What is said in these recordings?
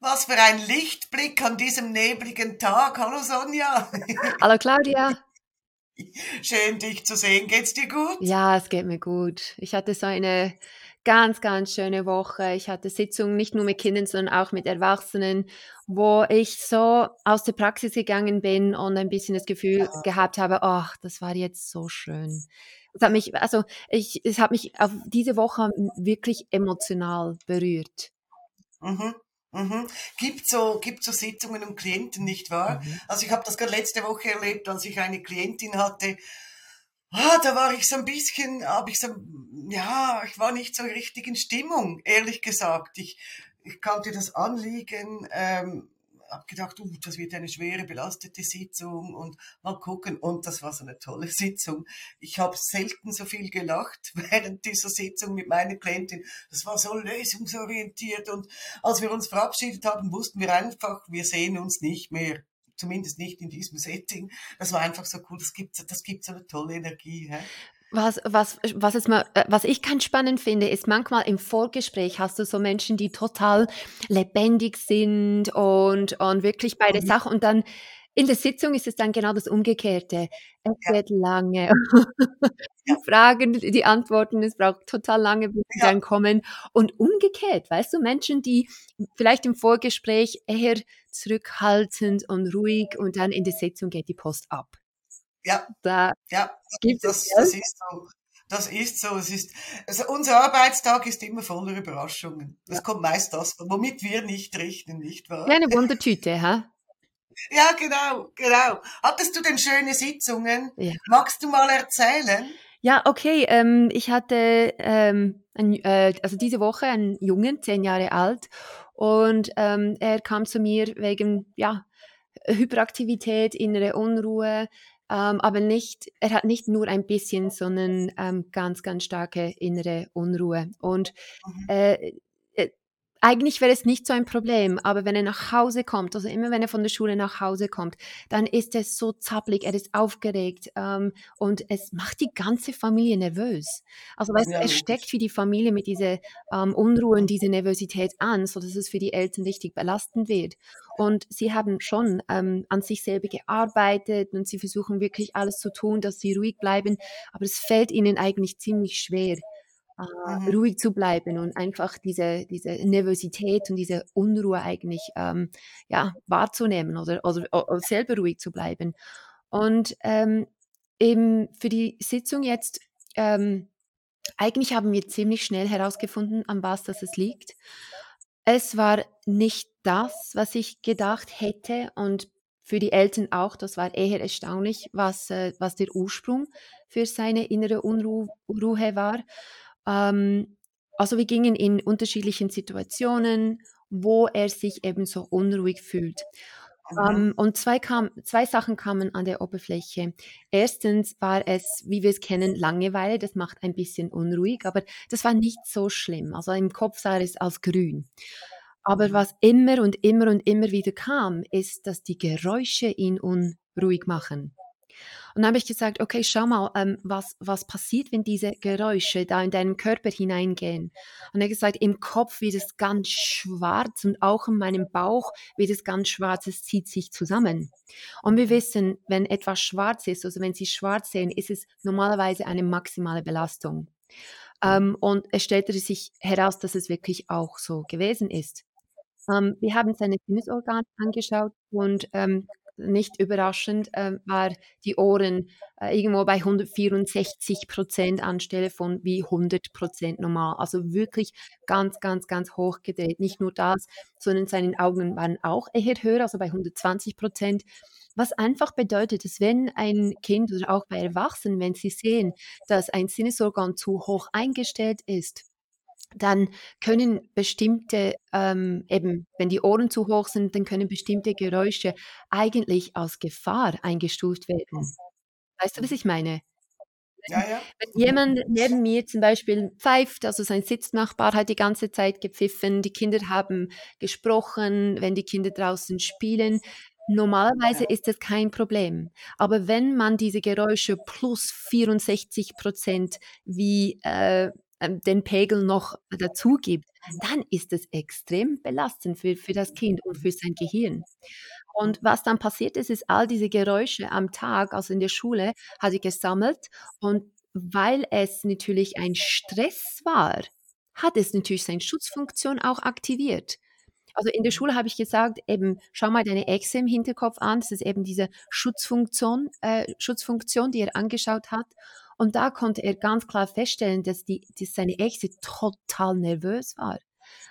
Was für ein Lichtblick an diesem nebligen Tag. Hallo Sonja. Hallo Claudia. Schön dich zu sehen. Geht's dir gut? Ja, es geht mir gut. Ich hatte so eine ganz, ganz schöne Woche. Ich hatte Sitzungen nicht nur mit Kindern, sondern auch mit Erwachsenen, wo ich so aus der Praxis gegangen bin und ein bisschen das Gefühl gehabt habe, ach, das war jetzt so schön. Es hat mich, also ich, es hat mich auf diese Woche wirklich emotional berührt. Mhm. Mhm. Gibt so, gibt so Sitzungen um Klienten, nicht wahr? Mhm. Also ich habe das gerade letzte Woche erlebt, als ich eine Klientin hatte. Ah, da war ich so ein bisschen, habe ich so, ja, ich war nicht so richtig in Stimmung, ehrlich gesagt. Ich, ich kannte das Anliegen, ähm, habe gedacht, uh, das wird eine schwere, belastete Sitzung und mal gucken. Und das war so eine tolle Sitzung. Ich habe selten so viel gelacht während dieser Sitzung mit meiner Klientin. Das war so lösungsorientiert. Und als wir uns verabschiedet haben, wussten wir einfach, wir sehen uns nicht mehr. Zumindest nicht in diesem Setting. Das war einfach so cool. Das gibt, das gibt so eine tolle Energie. Hä? Was, was, was, es mal, äh, was ich ganz spannend finde, ist manchmal im Vorgespräch hast du so Menschen, die total lebendig sind und, und wirklich bei der mhm. Sache und dann in der Sitzung ist es dann genau das Umgekehrte. Es ja. wird lange. die Fragen, die Antworten, es braucht total lange, bis sie ja. dann kommen. Und umgekehrt, weißt du, Menschen, die vielleicht im Vorgespräch eher zurückhaltend und ruhig und dann in der Sitzung geht die Post ab. Ja, da ja gibt das, es das ist so. Das ist so. Es ist, also unser Arbeitstag ist immer voller Überraschungen. Das ja. kommt meist das, womit wir nicht rechnen, nicht wahr? Ja, eine Wundertüte, ha? Ja, genau, genau. Hattest du denn schöne Sitzungen? Ja. Magst du mal erzählen? Ja, okay. Ähm, ich hatte ähm, ein, äh, also diese Woche einen Jungen, zehn Jahre alt, und ähm, er kam zu mir wegen ja Hyperaktivität, innere Unruhe, ähm, aber nicht, er hat nicht nur ein bisschen, sondern ähm, ganz, ganz starke innere Unruhe. Und mhm. äh, eigentlich wäre es nicht so ein Problem, aber wenn er nach Hause kommt, also immer wenn er von der Schule nach Hause kommt, dann ist er so zappelig, er ist aufgeregt ähm, und es macht die ganze Familie nervös. Also weißt ja, es steckt für die Familie mit dieser ähm, Unruhe und dieser Nervosität an, sodass es für die Eltern richtig belastend wird. Und sie haben schon ähm, an sich selber gearbeitet und sie versuchen wirklich alles zu tun, dass sie ruhig bleiben, aber es fällt ihnen eigentlich ziemlich schwer äh, ruhig zu bleiben und einfach diese, diese Nervosität und diese Unruhe eigentlich ähm, ja, wahrzunehmen oder, oder, oder, selber ruhig zu bleiben. Und ähm, eben für die Sitzung jetzt, ähm, eigentlich haben wir ziemlich schnell herausgefunden, an was das es liegt. Es war nicht das, was ich gedacht hätte und für die Eltern auch, das war eher erstaunlich, was, äh, was der Ursprung für seine innere Unruhe war. Ähm, also wir gingen in unterschiedlichen Situationen, wo er sich eben so unruhig fühlt. Mhm. Um, und zwei, kam, zwei Sachen kamen an der Oberfläche. Erstens war es, wie wir es kennen, Langeweile. Das macht ein bisschen unruhig, aber das war nicht so schlimm. Also im Kopf sah es als grün. Aber mhm. was immer und immer und immer wieder kam, ist, dass die Geräusche ihn unruhig machen. Und dann habe ich gesagt, okay, schau mal, ähm, was, was passiert, wenn diese Geräusche da in deinen Körper hineingehen? Und er hat gesagt, im Kopf wird es ganz schwarz und auch in meinem Bauch wird es ganz schwarz, es zieht sich zusammen. Und wir wissen, wenn etwas schwarz ist, also wenn Sie schwarz sehen, ist es normalerweise eine maximale Belastung. Ähm, und es stellte sich heraus, dass es wirklich auch so gewesen ist. Ähm, wir haben seine Sinnesorgane angeschaut und ähm, nicht überraschend, äh, war die Ohren äh, irgendwo bei 164 Prozent anstelle von wie 100 Prozent normal. Also wirklich ganz, ganz, ganz hoch gedreht. Nicht nur das, sondern seine Augen waren auch eher höher, also bei 120 Prozent. Was einfach bedeutet, dass wenn ein Kind oder auch bei Erwachsenen, wenn sie sehen, dass ein Sinnesorgan zu hoch eingestellt ist, dann können bestimmte, ähm, eben, wenn die Ohren zu hoch sind, dann können bestimmte Geräusche eigentlich als Gefahr eingestuft werden. Weißt du, was ich meine? Ja, ja. Wenn jemand neben mir zum Beispiel pfeift, also sein Sitznachbar hat die ganze Zeit gepfiffen, die Kinder haben gesprochen, wenn die Kinder draußen spielen, Normalerweise ist das kein Problem. Aber wenn man diese Geräusche plus 64 Prozent wie äh, den Pegel noch dazu gibt, dann ist es extrem belastend für, für das Kind und für sein Gehirn. Und was dann passiert ist, ist all diese Geräusche am Tag, also in der Schule, hat sie gesammelt und weil es natürlich ein Stress war, hat es natürlich seine Schutzfunktion auch aktiviert. Also in der Schule habe ich gesagt, eben schau mal deine Echse im Hinterkopf an. Das ist eben diese Schutzfunktion, äh, Schutzfunktion, die er angeschaut hat. Und da konnte er ganz klar feststellen, dass, die, dass seine Echse total nervös war.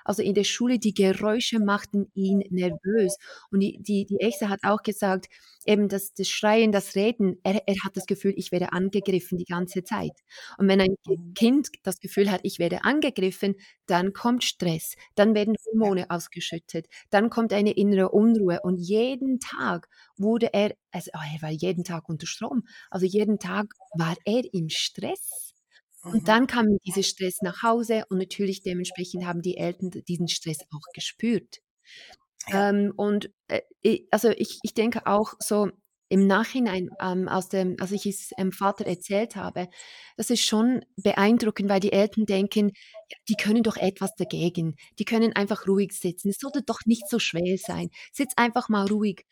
Also in der Schule, die Geräusche machten ihn nervös. Und die, die, die Echse hat auch gesagt, eben das, das Schreien, das Reden, er, er hat das Gefühl, ich werde angegriffen die ganze Zeit. Und wenn ein mhm. Kind das Gefühl hat, ich werde angegriffen, dann kommt Stress, dann werden Hormone ausgeschüttet, dann kommt eine innere Unruhe. Und jeden Tag wurde er, also oh, er war jeden Tag unter Strom, also jeden Tag war er im Stress. Und mhm. dann kam dieser Stress nach Hause und natürlich dementsprechend haben die Eltern diesen Stress auch gespürt. Ja. Ähm, und äh, also ich, ich denke auch so im Nachhinein, ähm, aus dem, als ich es dem Vater erzählt habe, das ist schon beeindruckend, weil die Eltern denken, die können doch etwas dagegen, die können einfach ruhig sitzen, es sollte doch nicht so schwer sein, sitz einfach mal ruhig.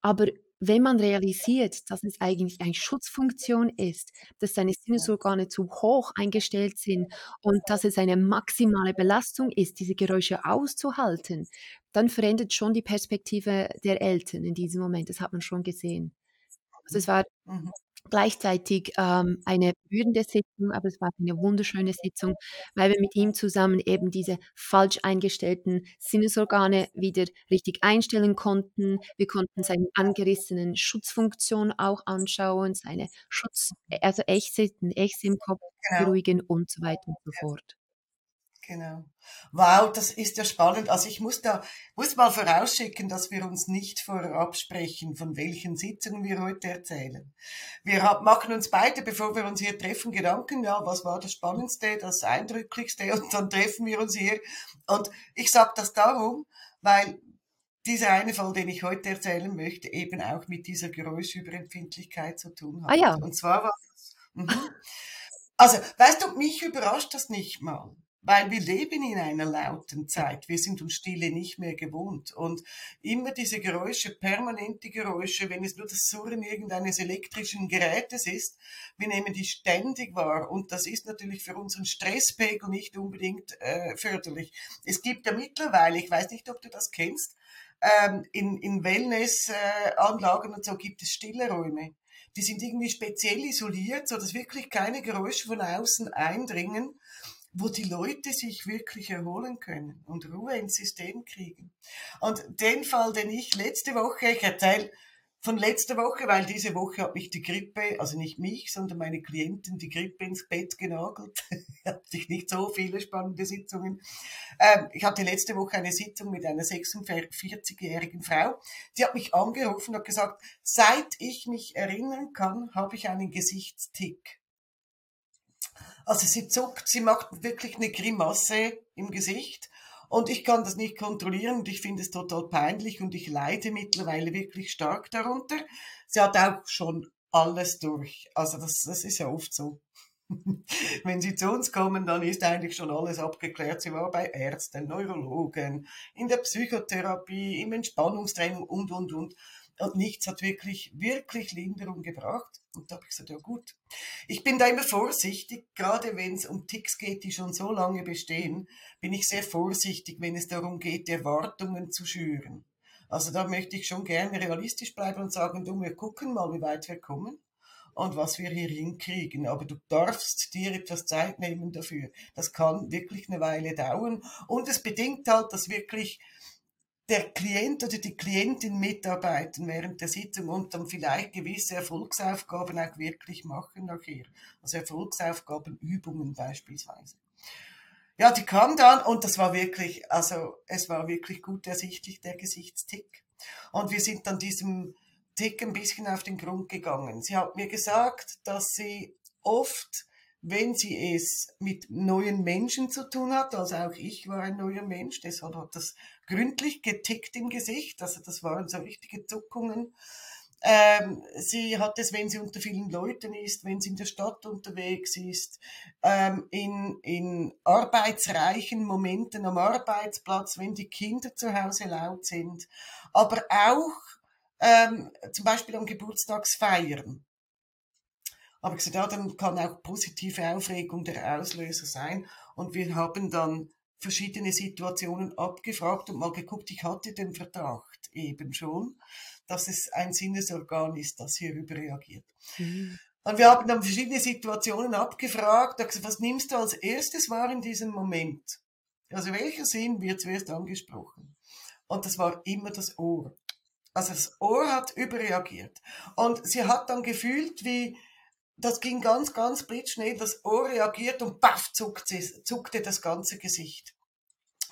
Aber wenn man realisiert, dass es eigentlich eine Schutzfunktion ist, dass deine Sinnesorgane zu hoch eingestellt sind und dass es eine maximale Belastung ist, diese Geräusche auszuhalten, dann verändert schon die Perspektive der Eltern in diesem Moment. Das hat man schon gesehen. Also es war mhm gleichzeitig ähm, eine würdende Sitzung, aber es war eine wunderschöne Sitzung, weil wir mit ihm zusammen eben diese falsch eingestellten Sinnesorgane wieder richtig einstellen konnten. Wir konnten seine angerissenen Schutzfunktion auch anschauen, seine Schutz, also Echse, Echse im Kopf genau. beruhigen und so weiter und so fort. Genau. Wow, das ist ja spannend. Also ich muss da, muss mal vorausschicken, dass wir uns nicht vorab sprechen, von welchen Sitzungen wir heute erzählen. Wir machen uns beide, bevor wir uns hier treffen, Gedanken, ja, was war das Spannendste, das Eindrücklichste und dann treffen wir uns hier. Und ich sage das darum, weil dieser eine Fall, den ich heute erzählen möchte, eben auch mit dieser Geräuschüberempfindlichkeit zu tun hat. Ah ja. Und zwar war das, mhm. also, weißt du, mich überrascht das nicht mal weil wir leben in einer lauten Zeit. Wir sind uns Stille nicht mehr gewohnt. Und immer diese Geräusche, permanente Geräusche, wenn es nur das Surren irgendeines elektrischen Gerätes ist, wir nehmen die ständig wahr. Und das ist natürlich für unseren Stresspegel nicht unbedingt äh, förderlich. Es gibt ja mittlerweile, ich weiß nicht, ob du das kennst, ähm, in, in Wellnessanlagen äh, und so gibt es stille Räume die sind irgendwie speziell isoliert, so dass wirklich keine Geräusche von außen eindringen wo die Leute sich wirklich erholen können und Ruhe ins System kriegen. Und den Fall, den ich letzte Woche, ich erzähle von letzter Woche, weil diese Woche hat mich die Grippe, also nicht mich, sondern meine Klienten die Grippe ins Bett genagelt. ich hatte nicht so viele spannende Sitzungen. Ähm, ich hatte letzte Woche eine Sitzung mit einer 46-jährigen Frau. Die hat mich angerufen und gesagt, seit ich mich erinnern kann, habe ich einen Gesichtstick. Also sie zuckt, sie macht wirklich eine Grimasse im Gesicht und ich kann das nicht kontrollieren und ich finde es total peinlich und ich leide mittlerweile wirklich stark darunter. Sie hat auch schon alles durch. Also das, das ist ja oft so. Wenn sie zu uns kommen, dann ist eigentlich schon alles abgeklärt. Sie war bei Ärzten, Neurologen, in der Psychotherapie, im Entspannungstraining und, und, und. Und nichts hat wirklich, wirklich Linderung gebracht. Und da habe ich gesagt, ja gut. Ich bin da immer vorsichtig, gerade wenn es um Ticks geht, die schon so lange bestehen, bin ich sehr vorsichtig, wenn es darum geht, Erwartungen zu schüren. Also da möchte ich schon gerne realistisch bleiben und sagen, du, wir gucken mal, wie weit wir kommen und was wir hier hinkriegen. Aber du darfst dir etwas Zeit nehmen dafür. Das kann wirklich eine Weile dauern. Und es bedingt halt, dass wirklich der Klient oder die Klientin mitarbeiten während der Sitzung und dann vielleicht gewisse Erfolgsaufgaben auch wirklich machen nachher. Also Erfolgsaufgabenübungen beispielsweise. Ja, die kam dann und das war wirklich, also es war wirklich gut ersichtlich der Gesichtstick. Und wir sind dann diesem Tick ein bisschen auf den Grund gegangen. Sie hat mir gesagt, dass sie oft wenn sie es mit neuen Menschen zu tun hat, also auch ich war ein neuer Mensch, deshalb hat das gründlich getickt im Gesicht, also das waren so richtige Zuckungen. Ähm, sie hat es, wenn sie unter vielen Leuten ist, wenn sie in der Stadt unterwegs ist, ähm, in, in arbeitsreichen Momenten am Arbeitsplatz, wenn die Kinder zu Hause laut sind, aber auch ähm, zum Beispiel am Geburtstagsfeiern. Aber gesagt, ja, dann kann auch positive Aufregung der Auslöser sein. Und wir haben dann verschiedene Situationen abgefragt und mal geguckt, ich hatte den Verdacht eben schon, dass es ein Sinnesorgan ist, das hier überreagiert. Mhm. Und wir haben dann verschiedene Situationen abgefragt, was nimmst du als erstes wahr in diesem Moment? Also welcher Sinn wird zuerst angesprochen? Und das war immer das Ohr. Also das Ohr hat überreagiert. Und sie hat dann gefühlt, wie, das ging ganz, ganz blitzschnell, das Ohr reagiert und baff zuckte, zuckte das ganze Gesicht.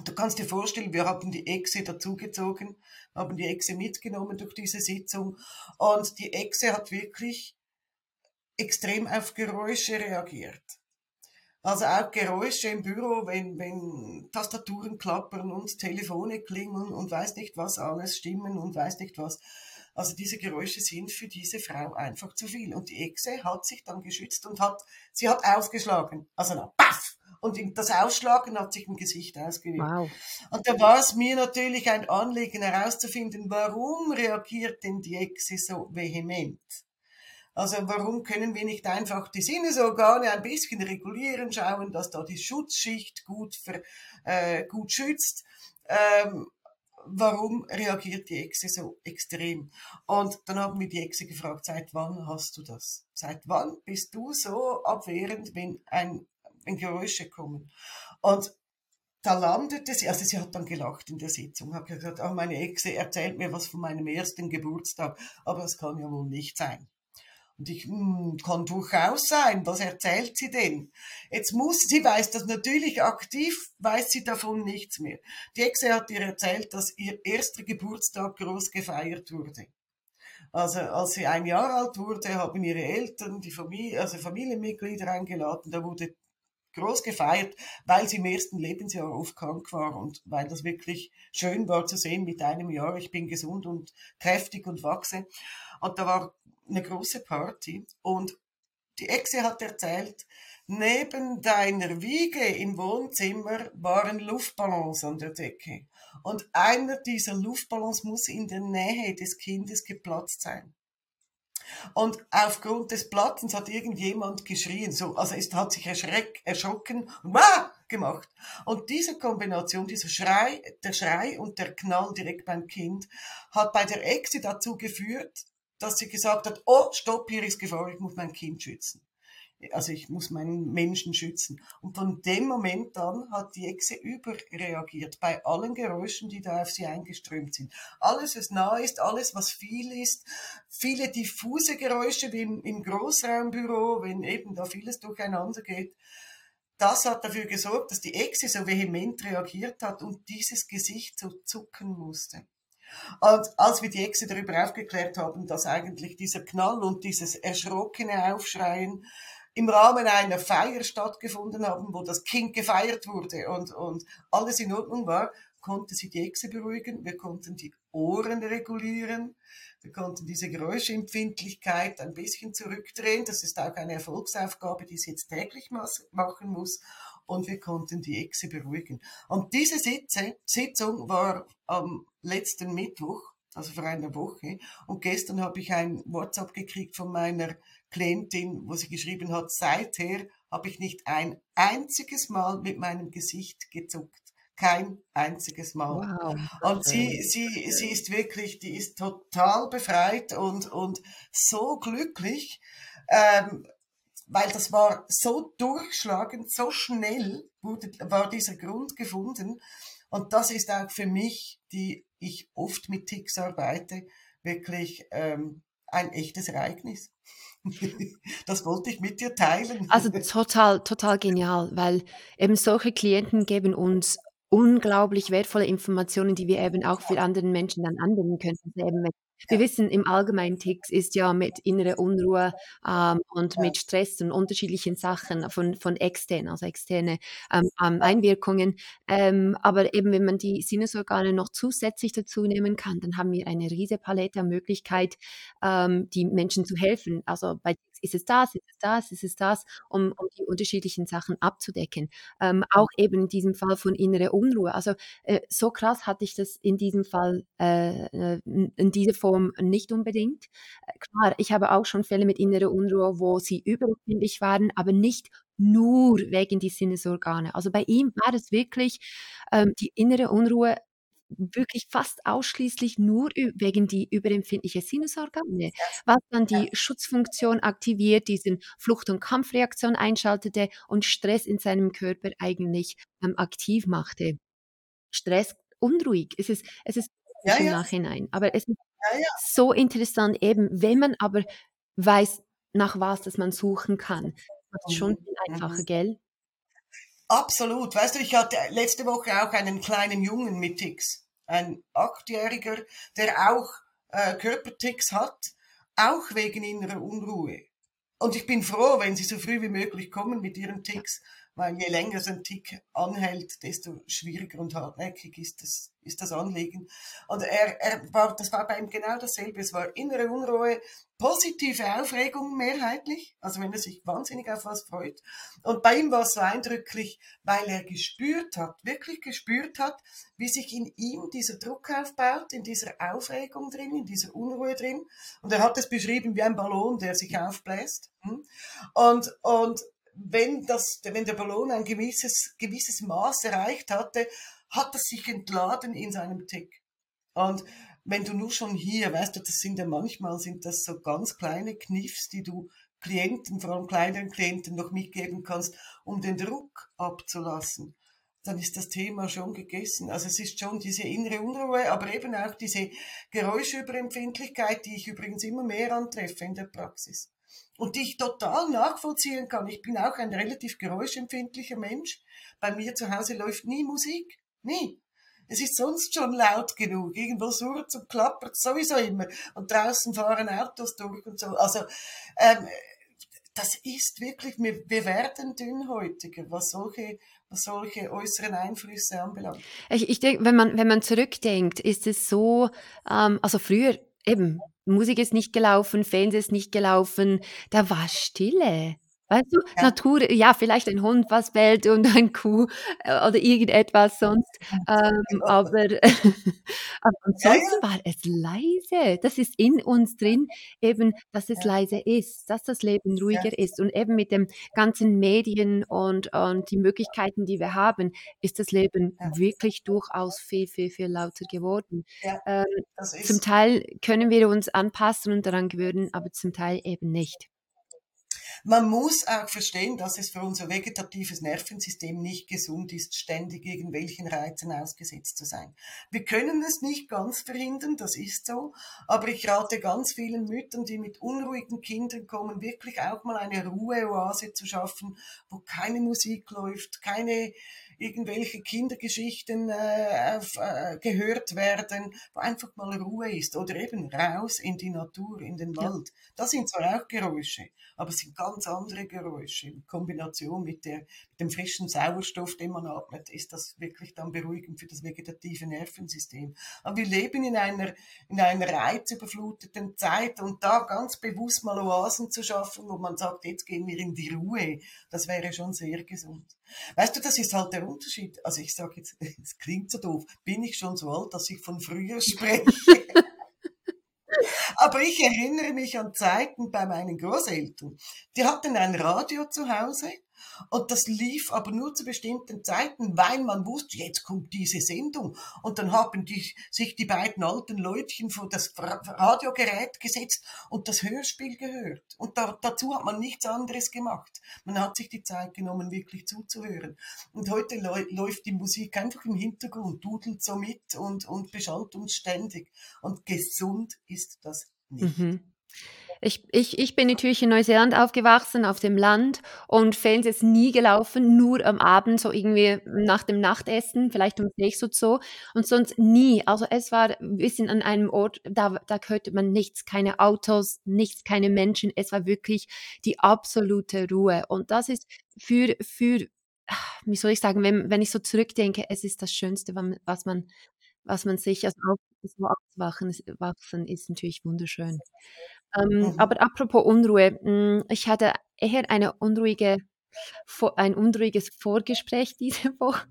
Du kannst dir vorstellen, wir haben die Echse dazugezogen, haben die Echse mitgenommen durch diese Sitzung und die Echse hat wirklich extrem auf Geräusche reagiert. Also auch Geräusche im Büro, wenn, wenn Tastaturen klappern und Telefone klingeln und weiß nicht was alles, Stimmen und weiß nicht was. Also diese Geräusche sind für diese Frau einfach zu viel. Und die Echse hat sich dann geschützt und hat, sie hat ausgeschlagen. Also na, paff! Und das Ausschlagen hat sich im Gesicht ausgewirkt. Wow. Und da war es mir natürlich ein Anliegen herauszufinden, warum reagiert denn die Echse so vehement? Also warum können wir nicht einfach die Sinnesorgane ein bisschen regulieren, schauen, dass da die Schutzschicht gut, für, äh, gut schützt? Ähm, warum reagiert die Echse so extrem? Und dann haben wir die Echse gefragt, seit wann hast du das? Seit wann bist du so abwehrend, wenn ein wenn Geräusche kommen. Und da landete sie, also sie hat dann gelacht in der Sitzung, hat gesagt, oh, meine Exe erzählt mir was von meinem ersten Geburtstag, aber es kann ja wohl nicht sein. Und ich, hm, kann durchaus sein, was erzählt sie denn? Jetzt muss, sie weiß das natürlich aktiv, weiß sie davon nichts mehr. Die Exe hat ihr erzählt, dass ihr erster Geburtstag groß gefeiert wurde. Also als sie ein Jahr alt wurde, haben ihre Eltern, die Familie, also Familienmitglieder eingeladen, da wurde groß gefeiert, weil sie im ersten Lebensjahr oft krank war und weil das wirklich schön war zu sehen mit einem Jahr, ich bin gesund und kräftig und wachse. Und da war eine große Party und die Exe hat erzählt, neben deiner Wiege im Wohnzimmer waren Luftballons an der Decke. Und einer dieser Luftballons muss in der Nähe des Kindes geplatzt sein. Und aufgrund des Platzens hat irgendjemand geschrien, so, also es hat sich erschreck, erschrocken und gemacht. Und diese Kombination, dieser Schrei, der Schrei und der Knall direkt beim Kind, hat bei der Exe dazu geführt, dass sie gesagt hat, oh, stopp, hier ist Gefahr, ich muss mein Kind schützen also ich muss meinen Menschen schützen. Und von dem Moment an hat die Echse überreagiert bei allen Geräuschen, die da auf sie eingeströmt sind. Alles, was nah ist, alles, was viel ist, viele diffuse Geräusche wie im, Großraumbüro, wenn eben da vieles durcheinander geht. Das hat dafür gesorgt, dass die Echse so vehement reagiert hat und dieses Gesicht so zucken musste. Und als wir die Echse darüber aufgeklärt haben, dass eigentlich dieser Knall und dieses erschrockene Aufschreien im Rahmen einer Feier stattgefunden haben, wo das Kind gefeiert wurde und, und alles in Ordnung war, konnte sie die Echse beruhigen, wir konnten die Ohren regulieren, wir konnten diese Geräuschempfindlichkeit ein bisschen zurückdrehen. Das ist auch eine Erfolgsaufgabe, die sie jetzt täglich machen muss. Und wir konnten die Echse beruhigen. Und diese Sitze, Sitzung war am letzten Mittwoch, also vor einer Woche. Und gestern habe ich ein WhatsApp gekriegt von meiner Klientin, wo sie geschrieben hat, seither habe ich nicht ein einziges Mal mit meinem Gesicht gezuckt. Kein einziges Mal. Wow. Und sie, sie, sie ist wirklich, die ist total befreit und, und so glücklich, ähm, weil das war so durchschlagend, so schnell wurde, war dieser Grund gefunden. Und das ist auch für mich, die ich oft mit Ticks arbeite, wirklich ähm, ein echtes Ereignis. Das wollte ich mit dir teilen. Also total, total genial, weil eben solche Klienten geben uns unglaublich wertvolle Informationen, die wir eben auch für andere Menschen dann anwenden können. Also eben wir wissen im Allgemeinen, Ticks ist ja mit innerer Unruhe ähm, und mit Stress und unterschiedlichen Sachen von, von extern, also externe ähm, ähm, Einwirkungen. Ähm, aber eben, wenn man die Sinnesorgane noch zusätzlich dazu nehmen kann, dann haben wir eine riesige Palette an Möglichkeit, ähm, die Menschen zu helfen. Also bei ist es das, ist es das, ist es das, um, um die unterschiedlichen Sachen abzudecken. Ähm, auch eben in diesem Fall von innerer Unruhe. Also äh, so krass hatte ich das in diesem Fall äh, äh, in in dieser Form nicht unbedingt. Äh, klar, ich habe auch schon Fälle mit innerer Unruhe, wo sie überempfindlich waren, aber nicht nur wegen die Sinnesorgane. Also bei ihm war es wirklich ähm, die innere Unruhe wirklich fast ausschließlich nur wegen die überempfindliche Sinnesorgane, was dann die Schutzfunktion aktiviert, diesen Flucht und Kampfreaktion einschaltete und Stress in seinem Körper eigentlich, ähm, aktiv machte. Stress, unruhig. Es ist es ist Ja, im ja. Nachhinein, aber es ist Ja, so interessant eben, wenn man aber weiß, nach was das man suchen kann, macht's schon Mhm, einfacher, gell? Absolut. Weißt du, ich hatte letzte Woche auch einen kleinen Jungen mit Ticks. Ein Achtjähriger, der auch äh, Körperticks hat, auch wegen innerer Unruhe. Und ich bin froh, wenn sie so früh wie möglich kommen mit ihren Ticks, weil je länger so ein Tick anhält, desto schwieriger und hartnäckig ist das, ist das Anliegen. Und er, er war, das war bei ihm genau dasselbe. Es war innere Unruhe, positive Aufregung mehrheitlich, also wenn er sich wahnsinnig auf was freut. Und bei ihm war es so eindrücklich, weil er gespürt hat, wirklich gespürt hat, wie sich in ihm dieser Druck aufbaut, in dieser Aufregung drin, in dieser Unruhe drin. Und er hat es beschrieben wie ein Ballon, der sich aufbläst. Hm? Und, und wenn, das, wenn der Ballon ein gewisses, gewisses Maß erreicht hatte, hat es sich entladen in seinem Tick. Und wenn du nur schon hier, weißt du, das sind ja manchmal sind das so ganz kleine Kniffs, die du Klienten, vor allem kleineren Klienten noch mitgeben kannst, um den Druck abzulassen, dann ist das Thema schon gegessen. Also es ist schon diese innere Unruhe, aber eben auch diese Geräuschüberempfindlichkeit, die ich übrigens immer mehr antreffe in der Praxis. Und die ich total nachvollziehen kann. Ich bin auch ein relativ geräuschempfindlicher Mensch. Bei mir zu Hause läuft nie Musik. Nie. Es ist sonst schon laut genug. Irgendwo surrt und klappert sowieso immer. Und draußen fahren Autos durch und so. Also, ähm, das ist wirklich, wir, wir werden dünnhäutiger, was solche, was solche äußeren Einflüsse anbelangt. Ich, ich denke, wenn man, wenn man zurückdenkt, ist es so, ähm, also früher eben, Musik ist nicht gelaufen, Fernsehen ist nicht gelaufen, da war Stille. Weißt du, Ja. Natur, ja, vielleicht ein Hund, was bellt und ein Kuh äh, oder irgendetwas sonst. Ähm, aber, aber ansonsten war es leise. Das ist in uns drin, eben, dass es Ja. leise ist, dass das Leben ruhiger ist. Und eben mit den ganzen Medien und, und die Möglichkeiten, die wir haben, ist das Leben Ja. wirklich durchaus viel, viel, viel lauter geworden. Ja, Ähm, zum Teil können wir uns anpassen und daran gewöhnen, aber zum Teil eben nicht. Man muss auch verstehen, dass es für unser vegetatives Nervensystem nicht gesund ist, ständig irgendwelchen Reizen ausgesetzt zu sein. Wir können es nicht ganz verhindern, das ist so, aber ich rate ganz vielen Müttern, die mit unruhigen Kindern kommen, wirklich auch mal eine Ruheoase zu schaffen, wo keine Musik läuft, keine irgendwelche Kindergeschichten äh, auf, äh, gehört werden, wo einfach mal Ruhe ist oder eben raus in die Natur, in den Ja. Wald. Das sind zwar auch Geräusche, aber es sind ganz andere Geräusche. In Kombination mit, der, mit dem frischen Sauerstoff, den man atmet, ist das wirklich dann beruhigend für das vegetative Nervensystem. Aber wir leben in einer, in einer reizüberfluteten Zeit und da ganz bewusst mal Oasen zu schaffen, wo man sagt, jetzt gehen wir in die Ruhe, das wäre schon sehr gesund. Weißt du, das ist halt der Unterschied. Also ich sage jetzt, es klingt so doof, bin ich schon so alt, dass ich von früher spreche. Aber ich erinnere mich an Zeiten bei meinen Großeltern. Die hatten ein Radio zu Hause und das lief aber nur zu bestimmten Zeiten, weil man wusste, jetzt kommt diese Sendung. Und dann haben die, sich die beiden alten Leutchen vor das Radiogerät gesetzt und das Hörspiel gehört. Und da, dazu hat man nichts anderes gemacht. Man hat sich die Zeit genommen, wirklich zuzuhören. Und heute läuft die Musik einfach im Hintergrund, dudelt so mit und, und beschallt uns ständig. Und gesund ist das nicht. Mhm. Ich, ich, ich bin natürlich in Neuseeland aufgewachsen, auf dem Land und Fernsehen ist nie gelaufen, nur am Abend, so irgendwie nach dem Nachtessen, vielleicht um sechs oder so und sonst nie. Also es war ein bisschen an einem Ort, da, da hörte man nichts, keine Autos, nichts, keine Menschen. Es war wirklich die absolute Ruhe und das ist für, für wie soll ich sagen, wenn, wenn ich so zurückdenke, es ist das Schönste, was man, was man sich, also so aufzuwachen wachsen, ist natürlich wunderschön. Ähm, mhm. Aber apropos Unruhe, hm, ich hatte eher eine unruhige, ein unruhiges Vorgespräch diese Woche.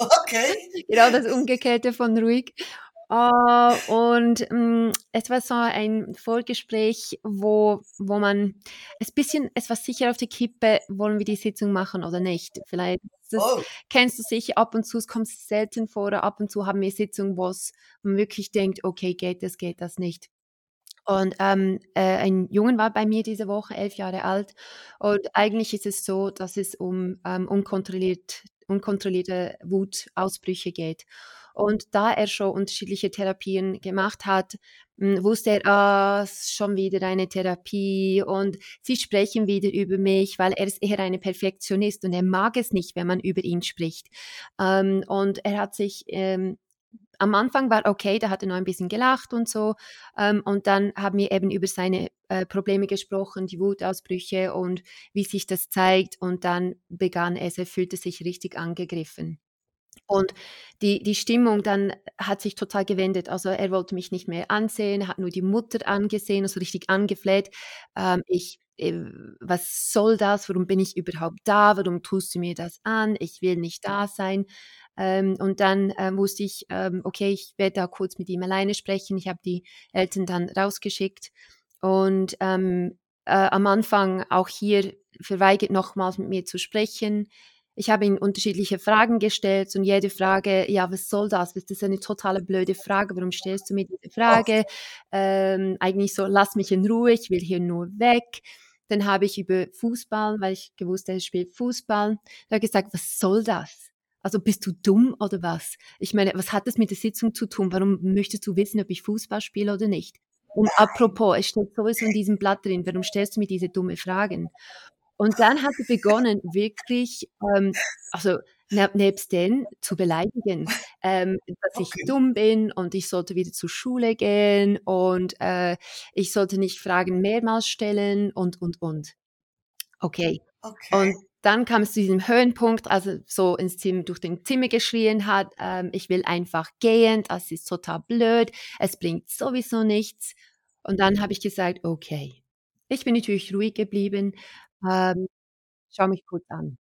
Okay. genau das Umgekehrte von ruhig. Uh, und um, es war so ein Vorgespräch, wo, wo man ein bisschen, es war sicher auf die Kippe, wollen wir die Sitzung machen oder nicht. Vielleicht das oh. kennst du sicher ab und zu, es kommt selten vor, ab und zu haben wir Sitzungen, wo man wirklich denkt, okay, geht das, geht das nicht. Und ähm, äh, ein Jungen war bei mir diese Woche, elf Jahre alt. Und eigentlich ist es so, dass es um ähm, unkontrolliert, unkontrollierte Wutausbrüche geht. Und da er schon unterschiedliche Therapien gemacht hat, hm, wusste er, ah, schon wieder eine Therapie und sie sprechen wieder über mich, weil er ist eher ein Perfektionist und er mag es nicht, wenn man über ihn spricht. Ähm, und er hat sich ähm, am Anfang war okay, da hat er noch ein bisschen gelacht und so. Ähm, und dann haben wir eben über seine äh, Probleme gesprochen, die Wutausbrüche und wie sich das zeigt. Und dann begann es, er fühlte sich richtig angegriffen. Und die, die Stimmung dann hat sich total gewendet. Also er wollte mich nicht mehr ansehen, hat nur die Mutter angesehen, also richtig angefleht. Ähm, ich, äh, was soll das? Warum bin ich überhaupt da? Warum tust du mir das an? Ich will nicht da sein. Ähm, und dann äh, wusste ich, ähm, okay, ich werde da kurz mit ihm alleine sprechen. Ich habe die Eltern dann rausgeschickt. Und ähm, äh, am Anfang auch hier verweigert nochmals mit mir zu sprechen. Ich habe ihm unterschiedliche Fragen gestellt und jede Frage, ja, was soll das? Das ist eine totale blöde Frage. Warum stellst du mir diese Frage? Ähm, eigentlich so, lass mich in Ruhe, ich will hier nur weg. Dann habe ich über Fußball, weil ich gewusst, er spielt Fußball, da gesagt, was soll das? Also bist du dumm oder was? Ich meine, was hat das mit der Sitzung zu tun? Warum möchtest du wissen, ob ich Fußball spiele oder nicht? Und apropos, es steht sowieso in diesem Blatt drin, warum stellst du mir diese dumme Fragen? Und dann hat er begonnen, wirklich, ähm, also ne, nebst den zu beleidigen, ähm, dass ich dumm bin und ich sollte wieder zur Schule gehen und äh, ich sollte nicht Fragen mehrmals stellen und, und, und. Okay. okay. Und dann kam es zu diesem Höhenpunkt, also so ins Zimmer, durch den Zimmer geschrien hat, ähm, ich will einfach gehen, das ist total blöd, es bringt sowieso nichts. Und dann habe ich gesagt, okay. Ich bin natürlich ruhig geblieben, ähm, schau mich kurz an.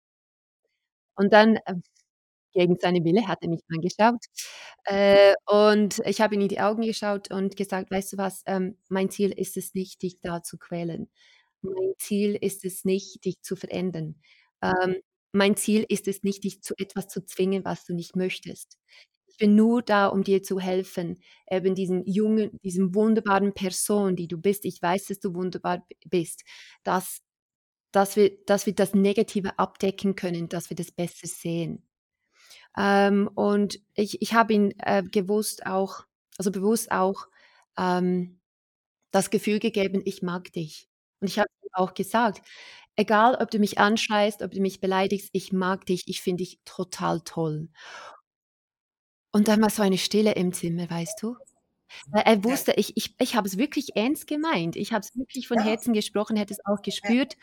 Und dann, äh, gegen seine Wille, hat er mich angeschaut. Äh, und ich habe ihn in die Augen geschaut und gesagt, weißt du was, ähm, mein Ziel ist es nicht, dich da zu quälen. Mein Ziel ist es nicht, dich zu verändern. Ähm, mein Ziel ist es nicht, dich zu etwas zu zwingen, was du nicht möchtest. Ich bin nur da, um dir zu helfen, eben diesen jungen, diesem wunderbaren Person, die du bist. Ich weiß, dass du wunderbar bist, dass, dass, wir, dass wir das Negative abdecken können, dass wir das besser sehen. Ähm, und ich, ich habe ihn äh, gewusst auch, also bewusst auch, ähm, das Gefühl gegeben, ich mag dich. Und ich habe auch gesagt, Egal, ob du mich anschreist, ob du mich beleidigst, ich mag dich, ich finde dich total toll. Und dann war so eine Stille im Zimmer, weißt du? Er wusste, ich ich ich habe es wirklich ernst gemeint. Ich habe es wirklich von Herzen gesprochen, hätte es auch gespürt.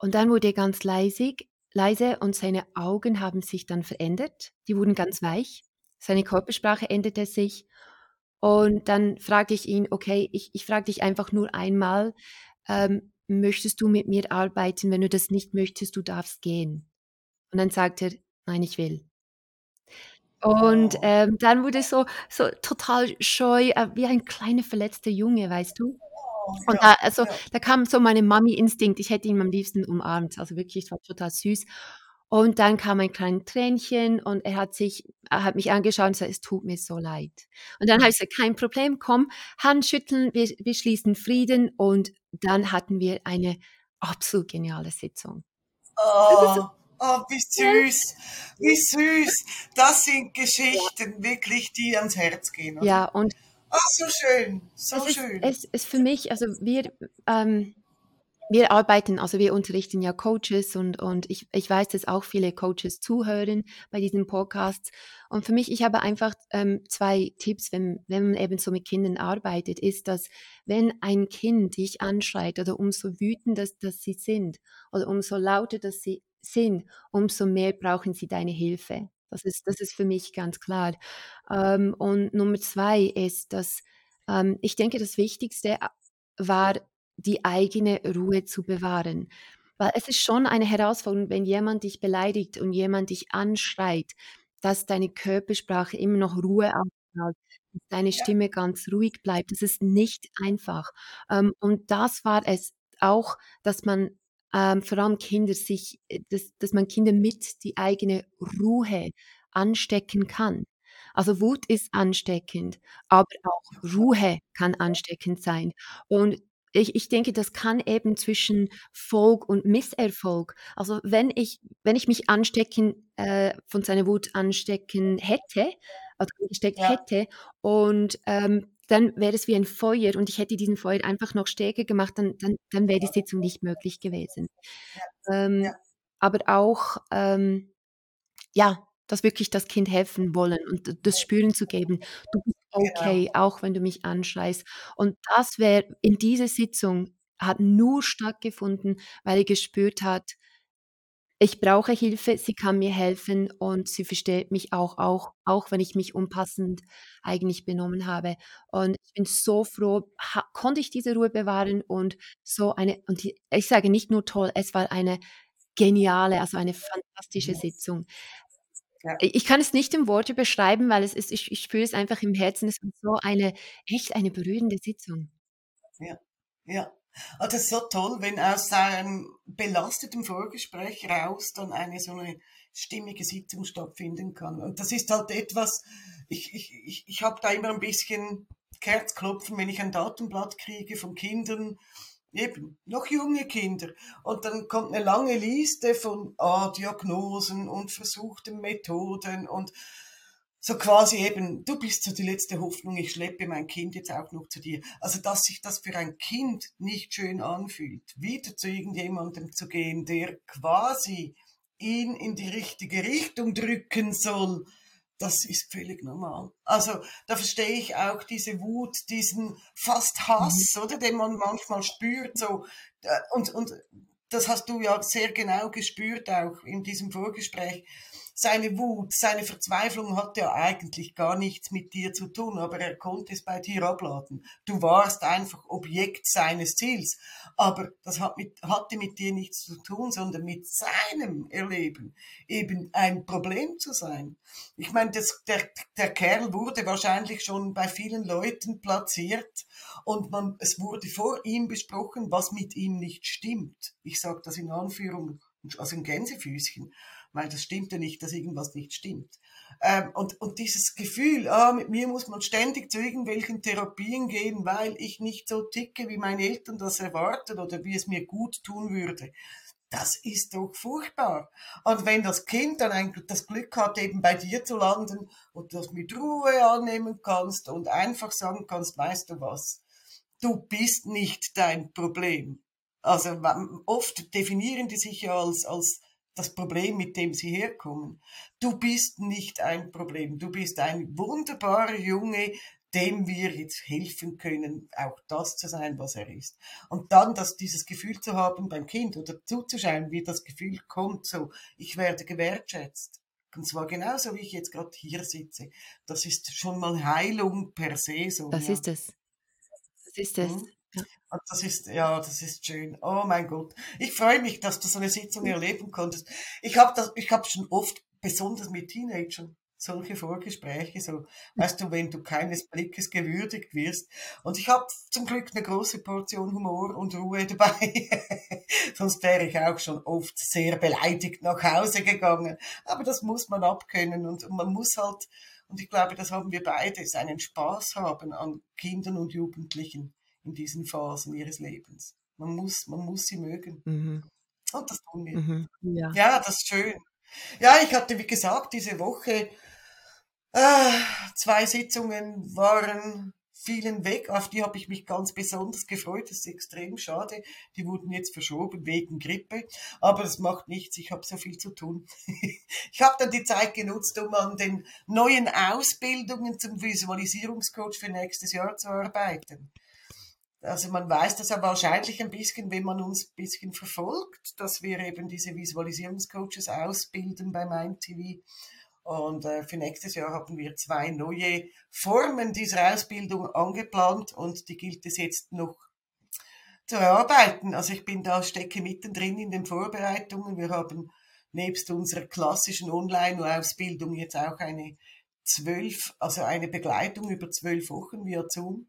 Und dann wurde er ganz leisig leise und seine Augen haben sich dann verändert. Die wurden ganz weich. Seine Körpersprache änderte sich. Und dann fragte ich ihn: „Okay, ich ich frage dich einfach nur einmal, ähm, möchtest du mit mir arbeiten? Wenn du das nicht möchtest, du darfst gehen. Und dann sagt er, nein, ich will. Und oh. ähm, dann wurde es so, so total scheu, äh, wie ein kleiner verletzter Junge, weißt du? Oh, Und da, also, da kam so meine Mami-Instinkt, ich hätte ihn am liebsten umarmt, also wirklich, es war total süß. Und dann kam ein kleines Tränchen und er hat sich, er hat mich angeschaut und gesagt, es tut mir so leid. Und dann habe ich gesagt, kein Problem, komm, Handschütteln, wir, wir schließen Frieden. Und dann hatten wir eine absolut geniale Sitzung. Oh, oh wie süß, wie süß. Das sind Geschichten ja. wirklich, die ans Herz gehen. Oder? Ja, und Ach, so schön, so Es ist, schön. es ist für mich, also wir, ähm, wir arbeiten, also wir unterrichten ja Coaches und, und ich, ich weiß, dass auch viele Coaches zuhören bei diesen Podcasts. Und für mich, ich habe einfach ähm, zwei Tipps, wenn, wenn man eben so mit Kindern arbeitet, ist, dass wenn ein Kind dich anschreit oder umso wütender dass sie sind oder umso lauter dass sie sind, umso mehr brauchen sie deine Hilfe. Das ist, das ist für mich ganz klar. Ähm, und Nummer zwei ist, dass ähm, ich denke, das Wichtigste war, die eigene Ruhe zu bewahren. Weil es ist schon eine Herausforderung, wenn jemand dich beleidigt und jemand dich anschreit, dass deine Körpersprache immer noch Ruhe ausstrahlt, dass deine Ja, Stimme ganz ruhig bleibt. Das ist nicht einfach. Ähm, und das war es auch, dass man ähm, vor allem Kinder sich, äh, dass, dass man Kinder mit die eigene Ruhe anstecken kann. Also Wut ist ansteckend, aber auch Ruhe kann ansteckend sein. Und ich, ich denke, das kann eben zwischen Erfolg und Misserfolg. Also wenn ich, wenn ich mich anstecken, äh, von seiner Wut anstecken hätte, also angesteckt ja, hätte, und ähm, dann wäre es wie ein Feuer und ich hätte diesen Feuer einfach noch stärker gemacht, dann, dann, dann wäre die Sitzung nicht möglich gewesen. Ähm, ja, aber auch, ähm, ja, dass wirklich das Kind helfen wollen und das Spüren zu geben: „Du bist genau. okay, auch wenn du mich anschreist.“ Und das wäre in dieser Sitzung hat nur stattgefunden, weil er gespürt hat: „Ich brauche Hilfe, sie kann mir helfen und sie versteht mich auch auch auch wenn ich mich unpassend eigentlich benommen habe.“ Und ich bin so froh, ha konnte ich diese Ruhe bewahren und so eine und die ich sage nicht nur toll, es war eine geniale, also eine fantastische Mhm. Sitzung. Ja, ich kann es nicht in Worte beschreiben, weil es ist ich ich spüre es einfach im Herzen. Es war so eine echt eine berührende Sitzung. ja, ja. Ah, das ist so toll, wenn aus einem belasteten Vorgespräch raus dann eine so eine stimmige Sitzung stattfinden kann. Und das ist halt etwas, ich, ich, ich, ich habe da immer ein bisschen Herzklopfen, wenn ich ein Datenblatt kriege von Kindern, eben noch junge Kinder. Und dann kommt eine lange Liste von ah, Diagnosen und versuchten Methoden und so quasi eben, du bist so die letzte Hoffnung, ich schleppe mein Kind jetzt auch noch zu dir. Also, dass sich das für ein Kind nicht schön anfühlt, wieder zu irgendjemandem zu gehen, der quasi ihn in die richtige Richtung drücken soll, das ist völlig normal. Also, da verstehe ich auch diese Wut, diesen fast Mhm. Hass, oder, den man manchmal spürt, so, und, und das hast du ja sehr genau gespürt auch in diesem Vorgespräch seine Wut, seine Verzweiflung hat ja eigentlich gar nichts mit dir zu tun, aber er konnte es bei dir abladen. Du warst einfach Objekt seines Ziels, aber das hat mit, hatte mit dir nichts zu tun, sondern mit seinem Erleben eben ein Problem zu sein. Ich meine, das, der, der Kerl wurde wahrscheinlich schon bei vielen Leuten platziert und man, es wurde vor ihm besprochen, was mit ihm nicht stimmt. Ich sage das in Anführung, also in Gänsefüßchen weil das stimmt ja nicht, dass irgendwas nicht stimmt. Ähm, und, und dieses Gefühl, ah, mit mir muss man ständig zu irgendwelchen Therapien gehen, weil ich nicht so ticke, wie meine Eltern das erwarten oder wie es mir gut tun würde. Das ist doch furchtbar. Und wenn das Kind dann ein, das Glück hat, eben bei dir zu landen und das mit Ruhe annehmen kannst und einfach sagen kannst, weißt du was, du bist nicht dein Problem. Also oft definieren die sich ja als, als das Problem, mit dem sie herkommen. Du bist nicht ein Problem. Du bist ein wunderbarer Junge, dem wir jetzt helfen können, auch das zu sein, was er ist. Und dann das, dieses Gefühl zu haben beim Kind oder zuzuschauen, wie das Gefühl kommt, so, ich werde gewertschätzt. Und zwar genauso, wie ich jetzt gerade hier sitze. Das ist schon mal Heilung per se, so, Das ja. ist es. Das ist es. Hm? Ja. Und das ist, ja, das ist schön. Oh mein Gott. Ich freue mich, dass du so eine Sitzung erleben konntest. Ich habe das, ich habe schon oft, besonders mit Teenagern, solche Vorgespräche, so, weißt du, wenn du keines Blickes gewürdigt wirst. Und ich habe zum Glück eine große Portion Humor und Ruhe dabei. Sonst wäre ich auch schon oft sehr beleidigt nach Hause gegangen. Aber das muss man abkönnen und man muss halt, und ich glaube, das haben wir beide, einen Spaß haben an Kindern und Jugendlichen in diesen Phasen ihres Lebens. Man muss, man muss sie mögen. Mhm. Und das tun wir. Mhm. Ja. Ja, das ist schön. Ja, ich hatte, wie gesagt, diese Woche äh, zwei Sitzungen waren fielen weg. Auf die habe ich mich ganz besonders gefreut. Das ist extrem schade. Die wurden jetzt verschoben wegen Grippe. Aber das macht nichts. Ich habe so viel zu tun. ich habe dann die Zeit genutzt, um an den neuen Ausbildungen zum Visualisierungscoach für nächstes Jahr zu arbeiten. Also man weiß das ja wahrscheinlich ein bisschen, wenn man uns ein bisschen verfolgt, dass wir eben diese Visualisierungscoaches ausbilden bei MindTV. Und äh, für nächstes Jahr haben wir zwei neue Formen dieser Ausbildung angeplant und die gilt es jetzt noch zu erarbeiten. Also ich bin da, stecke mittendrin in den Vorbereitungen. Wir haben nebst unserer klassischen Online-Ausbildung jetzt auch eine zwölf, also eine Begleitung über zwölf Wochen via Zoom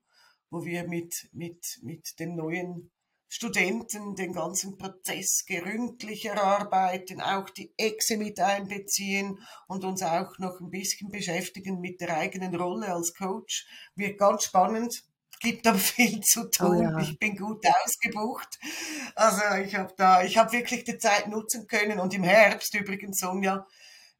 wo wir mit, mit, mit den neuen Studenten den ganzen Prozess geründlich erarbeiten, auch die Exe mit einbeziehen und uns auch noch ein bisschen beschäftigen mit der eigenen Rolle als Coach. Wird ganz spannend, gibt aber viel zu tun. Oh ja. Ich bin gut ausgebucht. Also ich habe da, ich habe wirklich die Zeit nutzen können und im Herbst übrigens, Sonja,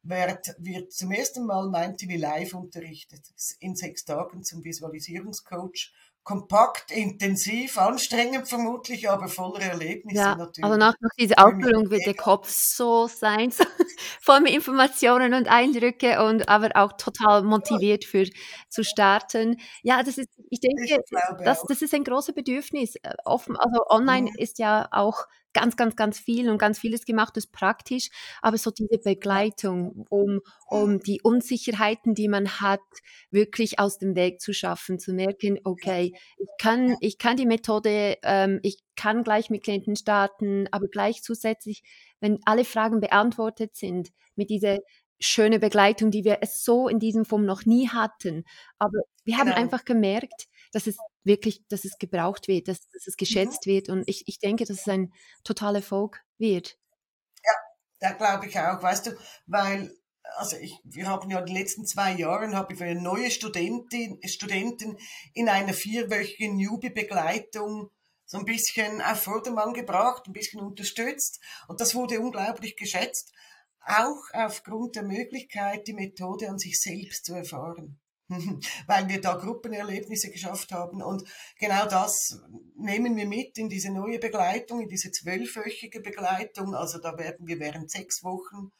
wird, wird zum ersten Mal mein TV live unterrichtet. In sechs Tagen zum Visualisierungscoach kompakt, intensiv, anstrengend vermutlich, aber voller Erlebnisse ja, natürlich. Also nach, nach dieser Ausbildung wird der Kopf so sein, so, voll mit Informationen und Eindrücke und aber auch total motiviert für zu starten. Ja, das ist, ich denke, ich das, das ist ein großes Bedürfnis. Äh, offen, also online mhm. ist ja auch ganz, ganz, ganz viel und ganz vieles gemacht ist praktisch, aber so diese Begleitung, um, um die Unsicherheiten, die man hat, wirklich aus dem Weg zu schaffen, zu merken, okay, ich kann, ich kann die Methode, ähm, ich kann gleich mit Klienten starten, aber gleich zusätzlich, wenn alle Fragen beantwortet sind, mit dieser schöne Begleitung, die wir es so in diesem Form noch nie hatten. Aber wir haben genau. einfach gemerkt, dass es wirklich, dass es gebraucht wird, dass, dass es mhm. geschätzt mhm. wird. Und ich, ich denke, dass es ein totaler Erfolg wird. Ja, da glaube ich auch, weißt du, weil also ich, wir haben ja in den letzten zwei Jahren habe ich für eine neue Studentin, Studenten in einer vierwöchigen Newbie-Begleitung so ein bisschen auf Vordermann gebracht, ein bisschen unterstützt und das wurde unglaublich geschätzt, auch aufgrund der Möglichkeit, die Methode an sich selbst zu erfahren. weil wir da Gruppenerlebnisse geschafft haben. Und genau das nehmen wir mit in diese neue Begleitung, in diese zwölfwöchige Begleitung. Also da werden wir während sechs Wochen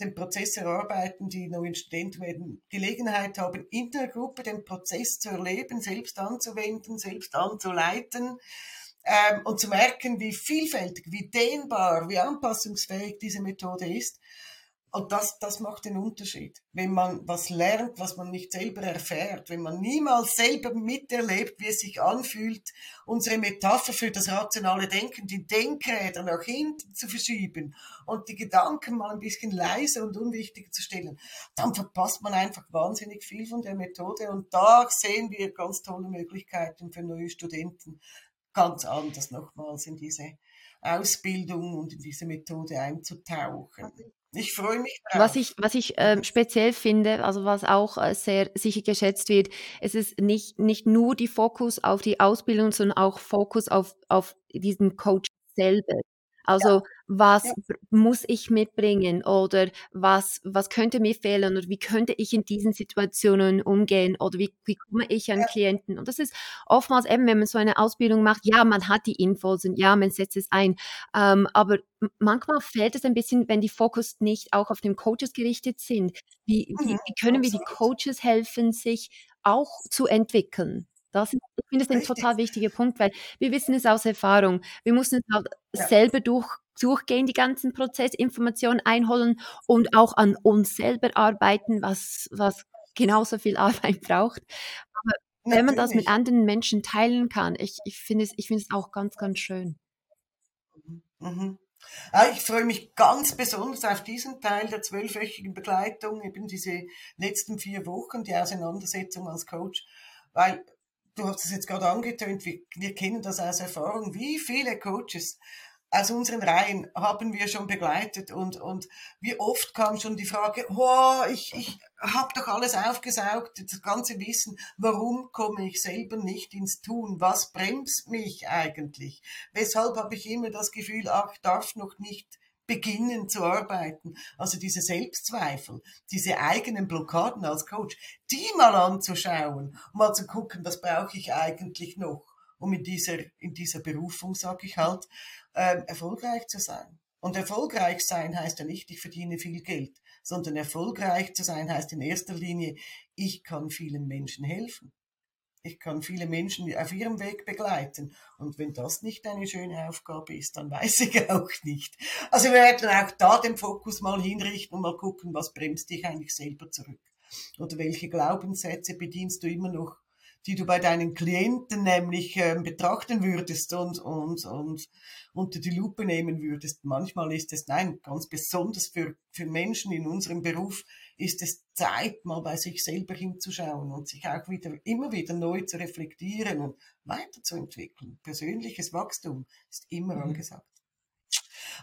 den Prozess erarbeiten. Die neuen Studenten werden Gelegenheit haben, in der Gruppe den Prozess zu erleben, selbst anzuwenden, selbst anzuleiten. Ähm, und zu merken, wie vielfältig, wie dehnbar, wie anpassungsfähig diese Methode ist. Und das, das macht den Unterschied. Wenn man was lernt, was man nicht selber erfährt, wenn man niemals selber miterlebt, wie es sich anfühlt, unsere Metapher für das rationale Denken, die Denkräder nach hinten zu verschieben und die Gedanken mal ein bisschen leiser und unwichtiger zu stellen, dann verpasst man einfach wahnsinnig viel von der Methode. Und da sehen wir ganz tolle Möglichkeiten für neue Studenten, ganz anders nochmals in diese Ausbildung und in diese Methode einzutauchen. Ich freue mich drauf. Was ich, was ich äh, speziell finde, also was auch äh, sehr sicher geschätzt wird, es ist nicht, nicht nur die Fokus auf die Ausbildung, sondern auch Fokus auf, auf diesen Coach selber. Also ja. Was ja. muss ich mitbringen oder was, was könnte mir fehlen oder wie könnte ich in diesen Situationen umgehen oder wie, wie komme ich an ja. Klienten? Und das ist oftmals eben, wenn man so eine Ausbildung macht, ja, man hat die Infos und ja, man setzt es ein. Ähm, aber manchmal fällt es ein bisschen, wenn die Fokus nicht auch auf den Coaches gerichtet sind. Wie, mhm. wie, können wir die Coaches helfen, sich auch zu entwickeln? Das ist, ich finde es ein total wichtiger Punkt, weil wir wissen es aus Erfahrung. Wir müssen es halt ja. selber durch, durchgehen, die ganzen Prozessinformationen einholen und auch an uns selber arbeiten, was, was genauso viel Arbeit braucht. Aber Natürlich. wenn man das mit anderen Menschen teilen kann, ich, ich finde es, ich finde es auch ganz, ganz schön. Mhm. mhm. Ja, ich freue mich ganz besonders auf diesen Teil der zwölfwöchigen Begleitung, eben diese letzten vier Wochen, die Auseinandersetzung als Coach, weil du hast es jetzt gerade angetönt, wir, wir kennen das aus Erfahrung, wie viele Coaches aus unseren Reihen haben wir schon begleitet und, und wie oft kam schon die Frage, oh, ich, ich habe doch alles aufgesaugt, das ganze Wissen, warum komme ich selber nicht ins Tun? Was bremst mich eigentlich? Weshalb habe ich immer das Gefühl, ach, ich darf noch nicht beginnen zu arbeiten. Also diese Selbstzweifel, diese eigenen Blockaden als Coach, die mal anzuschauen, mal zu gucken, was brauche ich eigentlich noch, um in dieser, in dieser Berufung, sage ich halt, äh, erfolgreich zu sein. Und erfolgreich sein heißt ja nicht, ich verdiene viel Geld, sondern erfolgreich zu sein heißt in erster Linie, ich kann vielen Menschen helfen. Ich kann viele Menschen auf ihrem Weg begleiten. Und wenn das nicht eine schöne Aufgabe ist, dann weiß ich auch nicht. Also wir werden auch da den Fokus mal hinrichten und mal gucken, was bremst dich eigentlich selber zurück. Oder welche Glaubenssätze bedienst du immer noch, die du bei deinen Klienten nämlich äh, betrachten würdest und, und, und unter die Lupe nehmen würdest. Manchmal ist es, nein, ganz besonders für, für Menschen in unserem Beruf ist es Zeit, mal bei sich selber hinzuschauen und sich auch wieder, immer wieder neu zu reflektieren und weiterzuentwickeln. Persönliches Wachstum ist immer mhm. angesagt.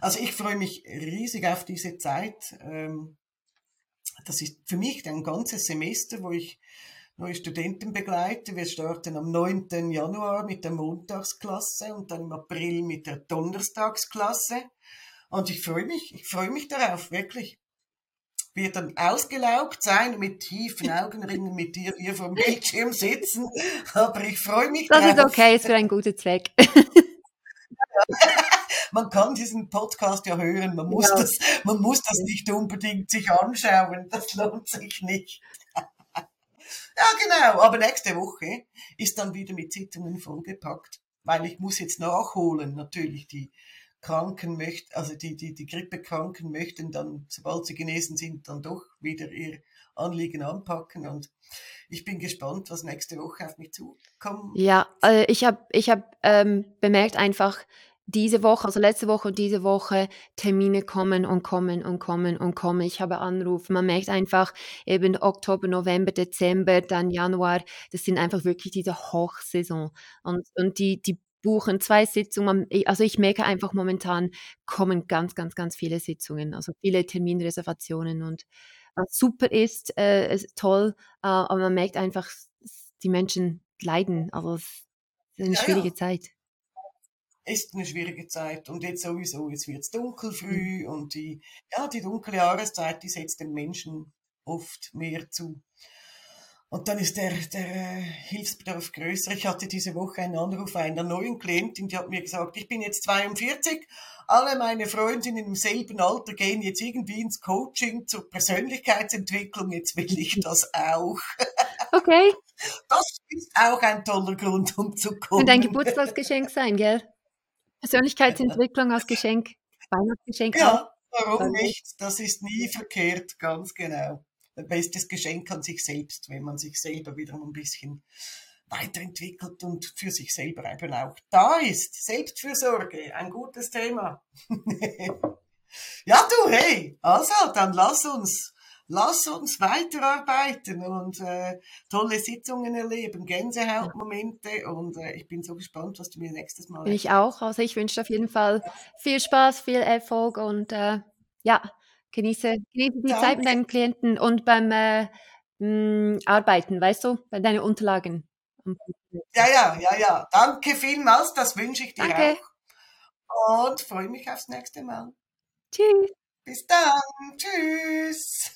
Also ich freue mich riesig auf diese Zeit. Ähm, das ist für mich ein ganzes Semester, wo ich neue Studenten begleite. Wir starten am 9. Januar mit der Montagsklasse und dann im April mit der Donnerstagsklasse. Und ich freue mich, ich freue mich darauf, wirklich wird dann ausgelaugt sein, mit tiefen Augenringen mit dir hier vom Bildschirm sitzen. Aber ich freue mich Das drauf. ist okay, ist für einen guten Zweck. man kann diesen Podcast ja hören, man muss, ja. Das, man muss das nicht unbedingt sich anschauen, das lohnt sich nicht. Ja, genau, aber nächste Woche ist dann wieder mit Sitzungen vollgepackt, weil ich muss jetzt nachholen, natürlich die Kranken möchten, also die, die, die Grippekranken möchten dann, sobald sie genesen sind, dann doch wieder ihr Anliegen anpacken und ich bin gespannt, was nächste Woche auf mich zukommt. Ja, äh, ich habe ich hab, ähm, bemerkt einfach, diese Woche, also letzte Woche und diese Woche, Termine kommen und kommen und kommen und kommen. Ich habe Anrufe. Man merkt einfach eben Oktober, November, Dezember, dann Januar. Das sind einfach wirklich diese Hochsaison. Und, und die, die buchen zwei Sitzungen. Also ich merke einfach momentan kommen ganz, ganz, ganz viele Sitzungen, also viele Terminreservationen und was super ist, äh, ist toll, äh, aber man merkt einfach, die Menschen leiden. Also es ist eine ja, schwierige ja. Zeit. Ist eine schwierige Zeit und jetzt sowieso, jetzt wird es dunkel früh mhm. und die, ja, die dunkle Jahreszeit, die setzt den Menschen oft mehr zu. Und dann ist der, der äh, Hilfsbedarf größer. Ich hatte diese Woche einen Anruf einer neuen Klientin, die hat mir gesagt, ich bin jetzt 42, alle meine Freundinnen im selben Alter gehen jetzt irgendwie ins Coaching zur Persönlichkeitsentwicklung, jetzt will ich das auch. Okay. Das ist auch ein toller Grund, um zu kommen. Und ein Geburtstagsgeschenk sein, gell? Persönlichkeitsentwicklung als Geschenk, Weihnachtsgeschenk. Ja, warum nicht? Das ist nie verkehrt, ganz genau bestes Geschenk an sich selbst, wenn man sich selber wieder ein bisschen weiterentwickelt und für sich selber eben auch da ist. Selbstfürsorge, ein gutes Thema. ja, du, hey, also, dann lass uns, lass uns weiterarbeiten und äh, tolle Sitzungen erleben, Gänsehautmomente und äh, ich bin so gespannt, was du mir nächstes Mal. Bin ich auch. Also ich wünsche auf jeden Fall viel Spaß, viel Erfolg und äh, ja, Genieße, genieße die Zeit mit deinen Klienten und beim äh, mh, hm, Arbeiten, weißt du, bei deinen Unterlagen. Ja, ja, ja, ja. Danke vielmals, das wünsche ich dir Danke. auch. Und freue mich aufs nächste Mal. Tschüss. Bis dann. Tschüss.